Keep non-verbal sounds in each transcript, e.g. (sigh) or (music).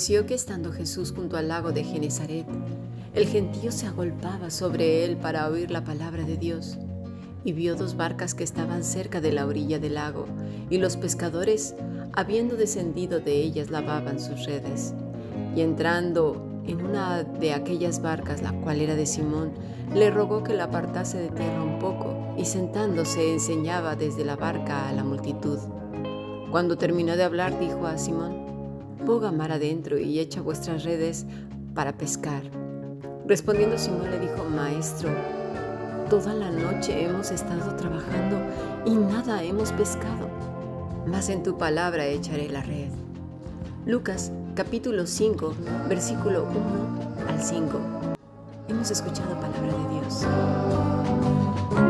Aconteció que estando Jesús junto al lago de Genezaret, el gentío se agolpaba sobre él para oír la palabra de Dios, y vio dos barcas que estaban cerca de la orilla del lago, y los pescadores, habiendo descendido de ellas, lavaban sus redes. Y entrando en una de aquellas barcas, la cual era de Simón, le rogó que la apartase de tierra un poco, y sentándose enseñaba desde la barca a la multitud. Cuando terminó de hablar, dijo a Simón, boga mar adentro y echa vuestras redes para pescar. Respondiendo Simón le dijo, Maestro, toda la noche hemos estado trabajando y nada hemos pescado, mas en tu palabra echaré la red. Lucas capítulo 5, versículo 1 al 5. Hemos escuchado palabra de Dios.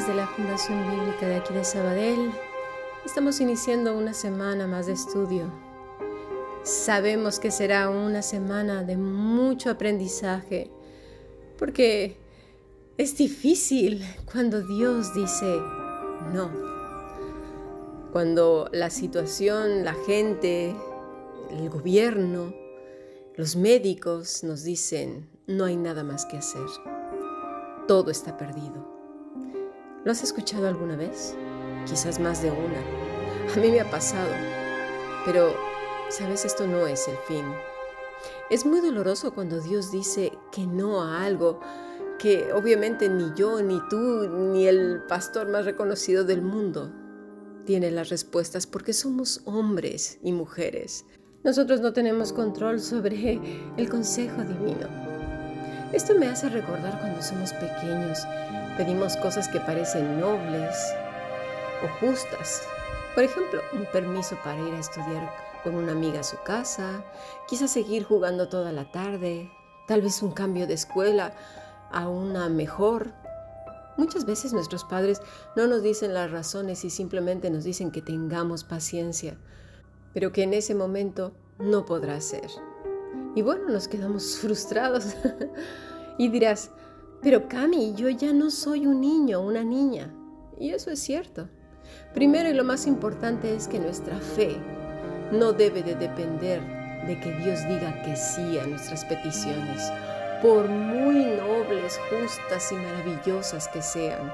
Desde la Fundación Bíblica de aquí de Sabadell, estamos iniciando una semana más de estudio. Sabemos que será una semana de mucho aprendizaje, porque es difícil cuando Dios dice no. Cuando la situación, la gente, el gobierno, los médicos nos dicen no hay nada más que hacer. Todo está perdido. ¿Lo has escuchado alguna vez? Quizás más de una. A mí me ha pasado. Pero, sabes, esto no es el fin. Es muy doloroso cuando Dios dice que no a algo que obviamente ni yo, ni tú, ni el pastor más reconocido del mundo tiene las respuestas porque somos hombres y mujeres. Nosotros no tenemos control sobre el consejo divino. Esto me hace recordar cuando somos pequeños Pedimos cosas que parecen nobles o justas. Por ejemplo, un permiso para ir a estudiar con una amiga a su casa, quizás seguir jugando toda la tarde, tal vez un cambio de escuela a una mejor. Muchas veces nuestros padres no nos dicen las razones y simplemente nos dicen que tengamos paciencia, pero que en ese momento no podrá ser. Y bueno, nos quedamos (laughs) frustrados. y dirás, pero Cami, yo ya no soy un niño, una niña. Y eso es cierto. Primero y lo más importante es que nuestra fe no debe de depender de que Dios diga que sí a nuestras peticiones, por muy nobles, justas y maravillosas que sean.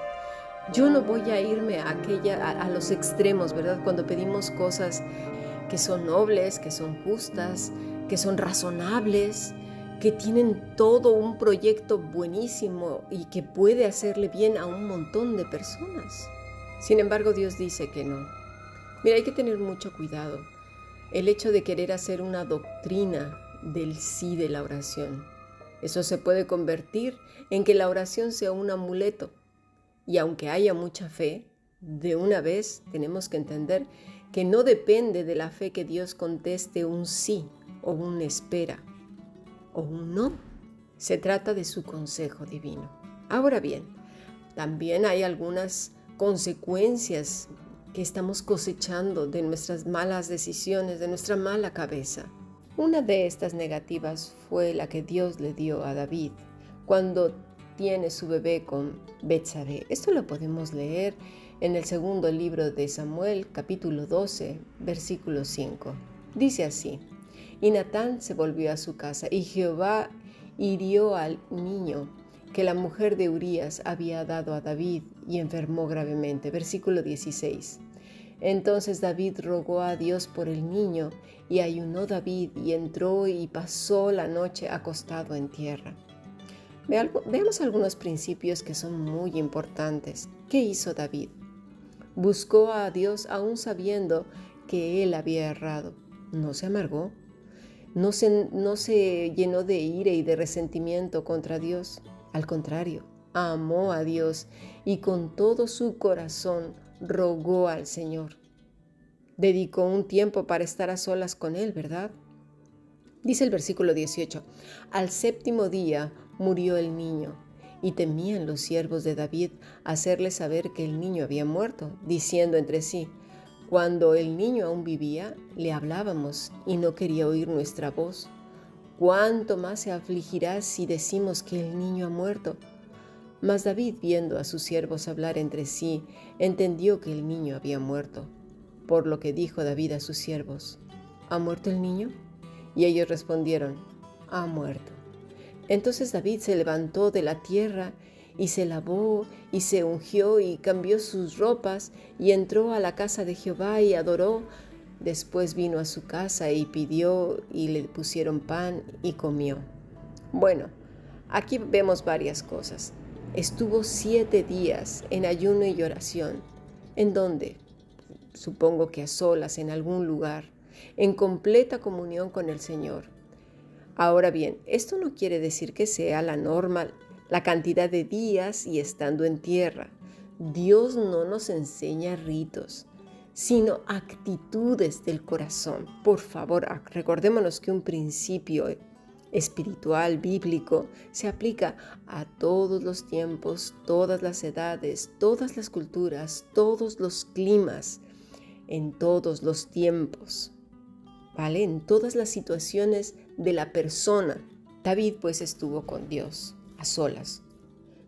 Yo no voy a irme a, aquella, a los extremos, ¿verdad? Cuando pedimos cosas que son nobles, que son justas, que son razonables, que tienen todo un proyecto buenísimo y que puede hacerle bien a un montón de personas. Sin embargo, Dios dice que no. Mira, hay que tener mucho cuidado. El hecho de querer hacer una doctrina del sí de la oración. Eso se puede convertir en que la oración sea un amuleto. Y aunque haya mucha fe, de una vez tenemos que entender que no depende de la fe que Dios conteste un sí o un espera o un no. Se trata de su consejo divino. Ahora bien, también hay algunas consecuencias que estamos cosechando de nuestras malas decisiones, de nuestra mala cabeza. Una de estas negativas fue la que Dios le dio a David cuando tiene su bebé con Betsabé. Esto lo podemos leer en el segundo libro de Samuel, capítulo 12, versículo 5. Dice así: y Natán se volvió a su casa, y Jehová hirió al niño que la mujer de Urías había dado a David y enfermó gravemente. Versículo 16. Entonces David rogó a Dios por el niño, y ayunó David y entró y pasó la noche acostado en tierra. Veamos algunos principios que son muy importantes. ¿Qué hizo David? Buscó a Dios aún sabiendo que él había errado. No se amargó, no se, no se llenó de ira y de resentimiento contra Dios. Al contrario, amó a Dios y con todo su corazón rogó al Señor. Dedicó un tiempo para estar a solas con Él, ¿verdad? Dice el versículo 18, al séptimo día murió el niño y temían los siervos de David hacerle saber que el niño había muerto, diciendo entre sí, cuando el niño aún vivía, le hablábamos y no quería oír nuestra voz. ¿Cuánto más se afligirá si decimos que el niño ha muerto? Mas David, viendo a sus siervos hablar entre sí, entendió que el niño había muerto. Por lo que dijo David a sus siervos, ¿Ha muerto el niño? Y ellos respondieron, Ha muerto. Entonces David se levantó de la tierra y se lavó y se ungió y cambió sus ropas y entró a la casa de Jehová y adoró. Después vino a su casa y pidió y le pusieron pan y comió. Bueno, aquí vemos varias cosas. Estuvo siete días en ayuno y oración. ¿En dónde? Supongo que a solas, en algún lugar, en completa comunión con el Señor. Ahora bien, esto no quiere decir que sea la norma la cantidad de días y estando en tierra. Dios no nos enseña ritos, sino actitudes del corazón. Por favor, recordémonos que un principio espiritual, bíblico, se aplica a todos los tiempos, todas las edades, todas las culturas, todos los climas, en todos los tiempos, ¿vale? En todas las situaciones de la persona. David pues estuvo con Dios a solas.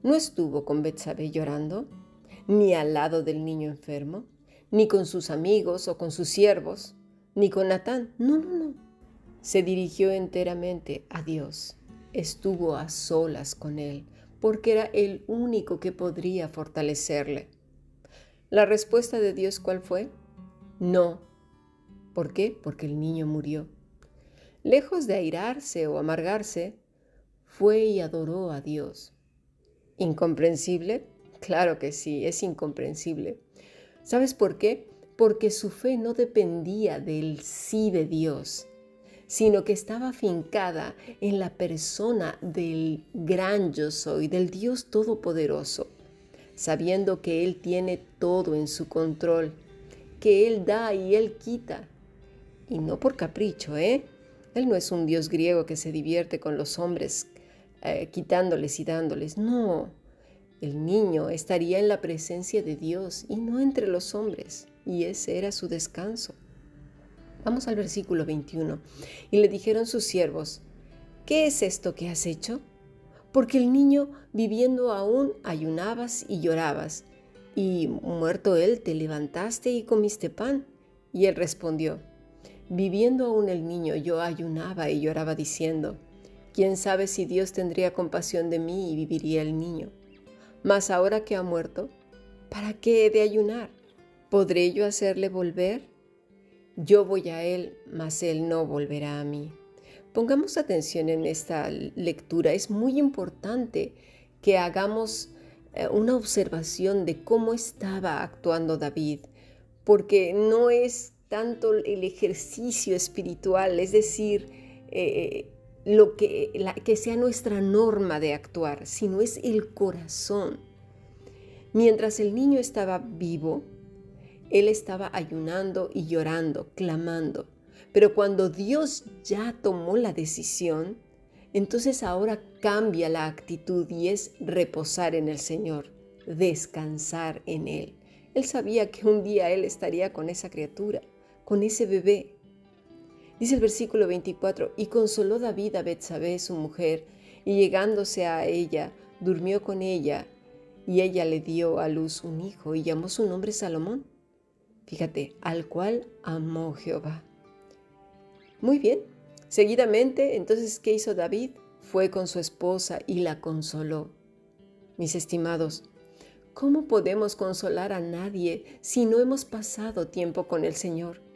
No estuvo con Betsabé llorando, ni al lado del niño enfermo, ni con sus amigos o con sus siervos, ni con Natán. No, no, no. Se dirigió enteramente a Dios. Estuvo a solas con Él, porque era el único que podría fortalecerle. ¿La respuesta de Dios cuál fue? No. ¿Por qué? Porque el niño murió. Lejos de airarse o amargarse, fue y adoró a Dios. ¿Incomprensible? Claro que sí, es incomprensible. ¿Sabes por qué? Porque su fe no dependía del sí de Dios, sino que estaba afincada en la persona del gran yo soy, del Dios Todopoderoso, sabiendo que Él tiene todo en su control, que Él da y Él quita. Y no por capricho, ¿eh? Él no es un Dios griego que se divierte con los hombres eh, quitándoles y dándoles. No, el niño estaría en la presencia de Dios y no entre los hombres, y ese era su descanso. Vamos al versículo 21. Y le dijeron sus siervos, ¿qué es esto que has hecho? Porque el niño, viviendo aún, ayunabas y llorabas, y muerto él, te levantaste y comiste pan. Y él respondió, viviendo aún el niño, yo ayunaba y lloraba diciendo, Quién sabe si Dios tendría compasión de mí y viviría el niño. Mas ahora que ha muerto, ¿para qué he de ayunar? ¿Podré yo hacerle volver? Yo voy a él, mas él no volverá a mí. Pongamos atención en esta lectura. Es muy importante que hagamos eh, una observación de cómo estaba actuando David, porque no es tanto el ejercicio espiritual, es decir, eh, lo que, que sea nuestra norma de actuar, sino es el corazón. Mientras el niño estaba vivo, él estaba ayunando y llorando, clamando. Pero cuando Dios ya tomó la decisión, entonces ahora cambia la actitud y es reposar en el Señor, descansar en Él. Él sabía que un día Él estaría con esa criatura, con ese bebé, Dice el versículo 24, y consoló David a Betsabé, su mujer, y llegándose a ella, durmió con ella, y ella le dio a luz un hijo, y llamó su nombre Salomón. Fíjate, al cual amó Jehová. Muy bien. Seguidamente, entonces, ¿qué hizo David? Fue con su esposa y la consoló. Mis estimados, ¿cómo podemos consolar a nadie si no hemos pasado tiempo con el Señor?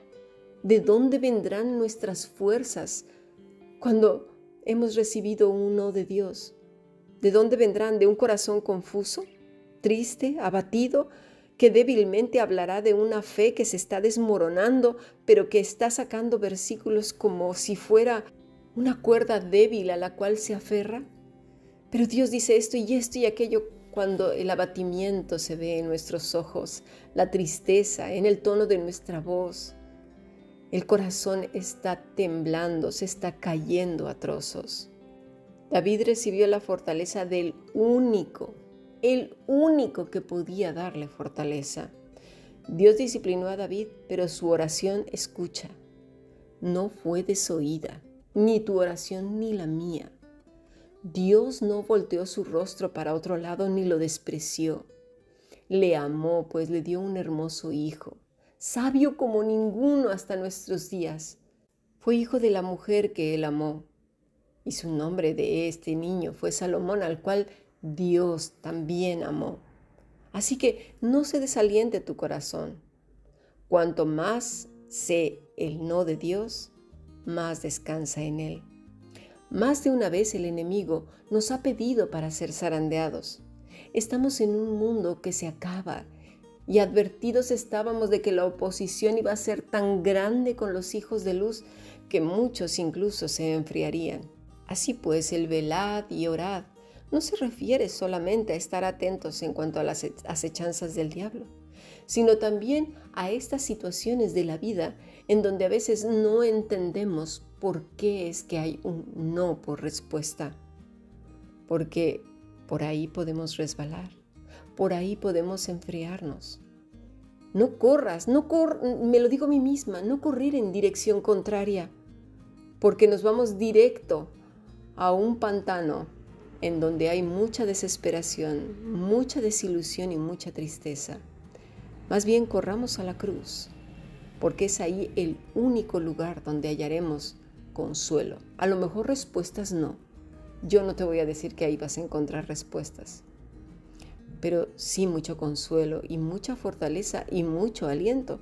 ¿De dónde vendrán nuestras fuerzas cuando hemos recibido uno de Dios? ¿De dónde vendrán? ¿De un corazón confuso, triste, abatido, que débilmente hablará de una fe que se está desmoronando, pero que está sacando versículos como si fuera una cuerda débil a la cual se aferra. Pero Dios dice esto y esto y aquello cuando el abatimiento se ve en nuestros ojos, la tristeza en el tono de nuestra voz. El corazón está temblando, se está cayendo a trozos. David recibió la fortaleza del único, el único que podía darle fortaleza. Dios disciplinó a David, pero su oración escucha. No fue desoída, ni tu oración ni la mía. Dios no volteó su rostro para otro lado ni lo despreció. Le amó, pues le dio un hermoso hijo, sabio como ninguno hasta nuestros días. Fue hijo de la mujer que él amó. Y su nombre de este niño fue Salomón, al cual Dios también amó. Así que no se desaliente tu corazón. Cuanto más sé el no de Dios, más descansa en él. Más de una vez el enemigo nos ha pedido para ser zarandeados. Estamos en un mundo que se acaba y advertidos estábamos de que la oposición iba a ser tan grande con los hijos de luz que muchos incluso se enfriarían. Así pues, el velad y orad no se refiere solamente a estar atentos en cuanto a las acechanzas del diablo, sino también a estas situaciones de la vida en donde a veces no entendemos por qué es que hay un no por respuesta. Porque por ahí podemos resbalar, por ahí podemos enfriarnos. No corras, no cor me lo digo a mí misma, no correr en dirección contraria, porque nos vamos directo a un pantano en donde hay mucha desesperación, mucha desilusión y mucha tristeza. Más bien corramos a la cruz, porque es ahí el único lugar donde hallaremos consuelo. A lo mejor respuestas no. Yo no te voy a decir que ahí vas a encontrar respuestas, pero sí mucho consuelo y mucha fortaleza y mucho aliento.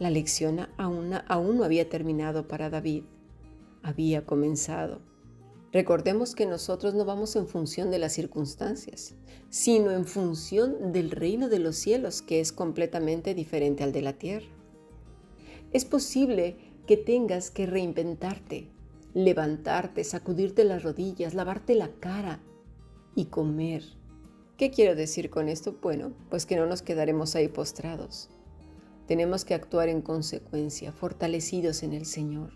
La lección aún, aún no había terminado para David, había comenzado. Recordemos que nosotros no vamos en función de las circunstancias, sino en función del reino de los cielos, que es completamente diferente al de la tierra. Es posible que tengas que reinventarte, levantarte, sacudirte las rodillas, lavarte la cara y comer. ¿Qué quiero decir con esto? Bueno, pues que no nos quedaremos ahí postrados. Tenemos que actuar en consecuencia, fortalecidos en el Señor.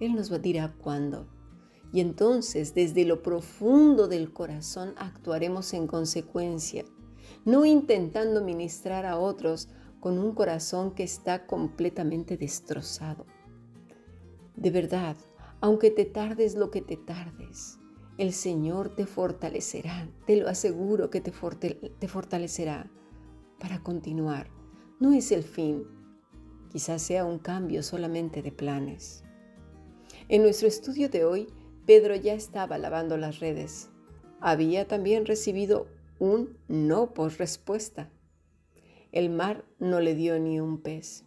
Él nos dirá cuándo. Y entonces, desde lo profundo del corazón, actuaremos en consecuencia, no intentando ministrar a otros con un corazón que está completamente destrozado. De verdad, aunque te tardes lo que te tardes, el Señor te fortalecerá, te lo aseguro que te, fortalecerá para continuar. No es el fin, quizás sea un cambio solamente de planes. En nuestro estudio de hoy, Pedro ya estaba lavando las redes. Había también recibido un no por respuesta. El mar no le dio ni un pez.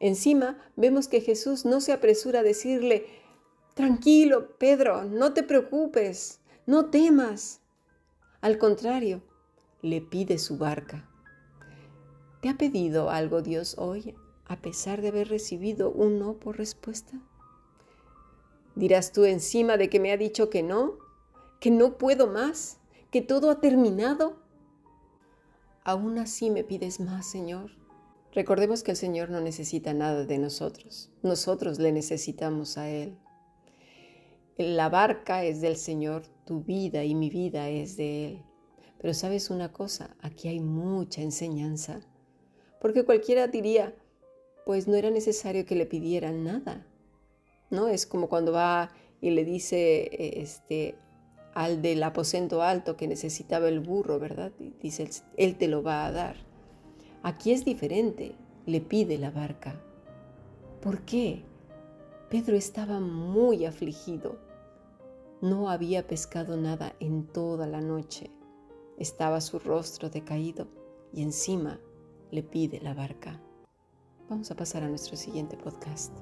Encima vemos que Jesús no se apresura a decirle, tranquilo, Pedro, no te preocupes, no temas. Al contrario, le pide su barca. ¿Te ha pedido algo Dios hoy a pesar de haber recibido un no por respuesta? Dirás tú encima de que me ha dicho que no, que no puedo más, que todo ha terminado. Aún así me pides más, Señor. Recordemos que el Señor no necesita nada de nosotros, nosotros le necesitamos a Él. La barca es del Señor, tu vida y mi vida es de Él. Pero sabes una cosa, aquí hay mucha enseñanza, porque cualquiera diría, pues no era necesario que le pidieran nada, ¿no? Es como cuando va y le dice este, al del aposento alto que necesitaba el burro, ¿verdad? dice, Él te lo va a dar. Aquí es diferente, le pide la barca. ¿Por qué? Pedro estaba muy afligido. No había pescado nada en toda la noche. Estaba su rostro decaído y encima le pide la barca. Vamos a pasar a nuestro siguiente podcast.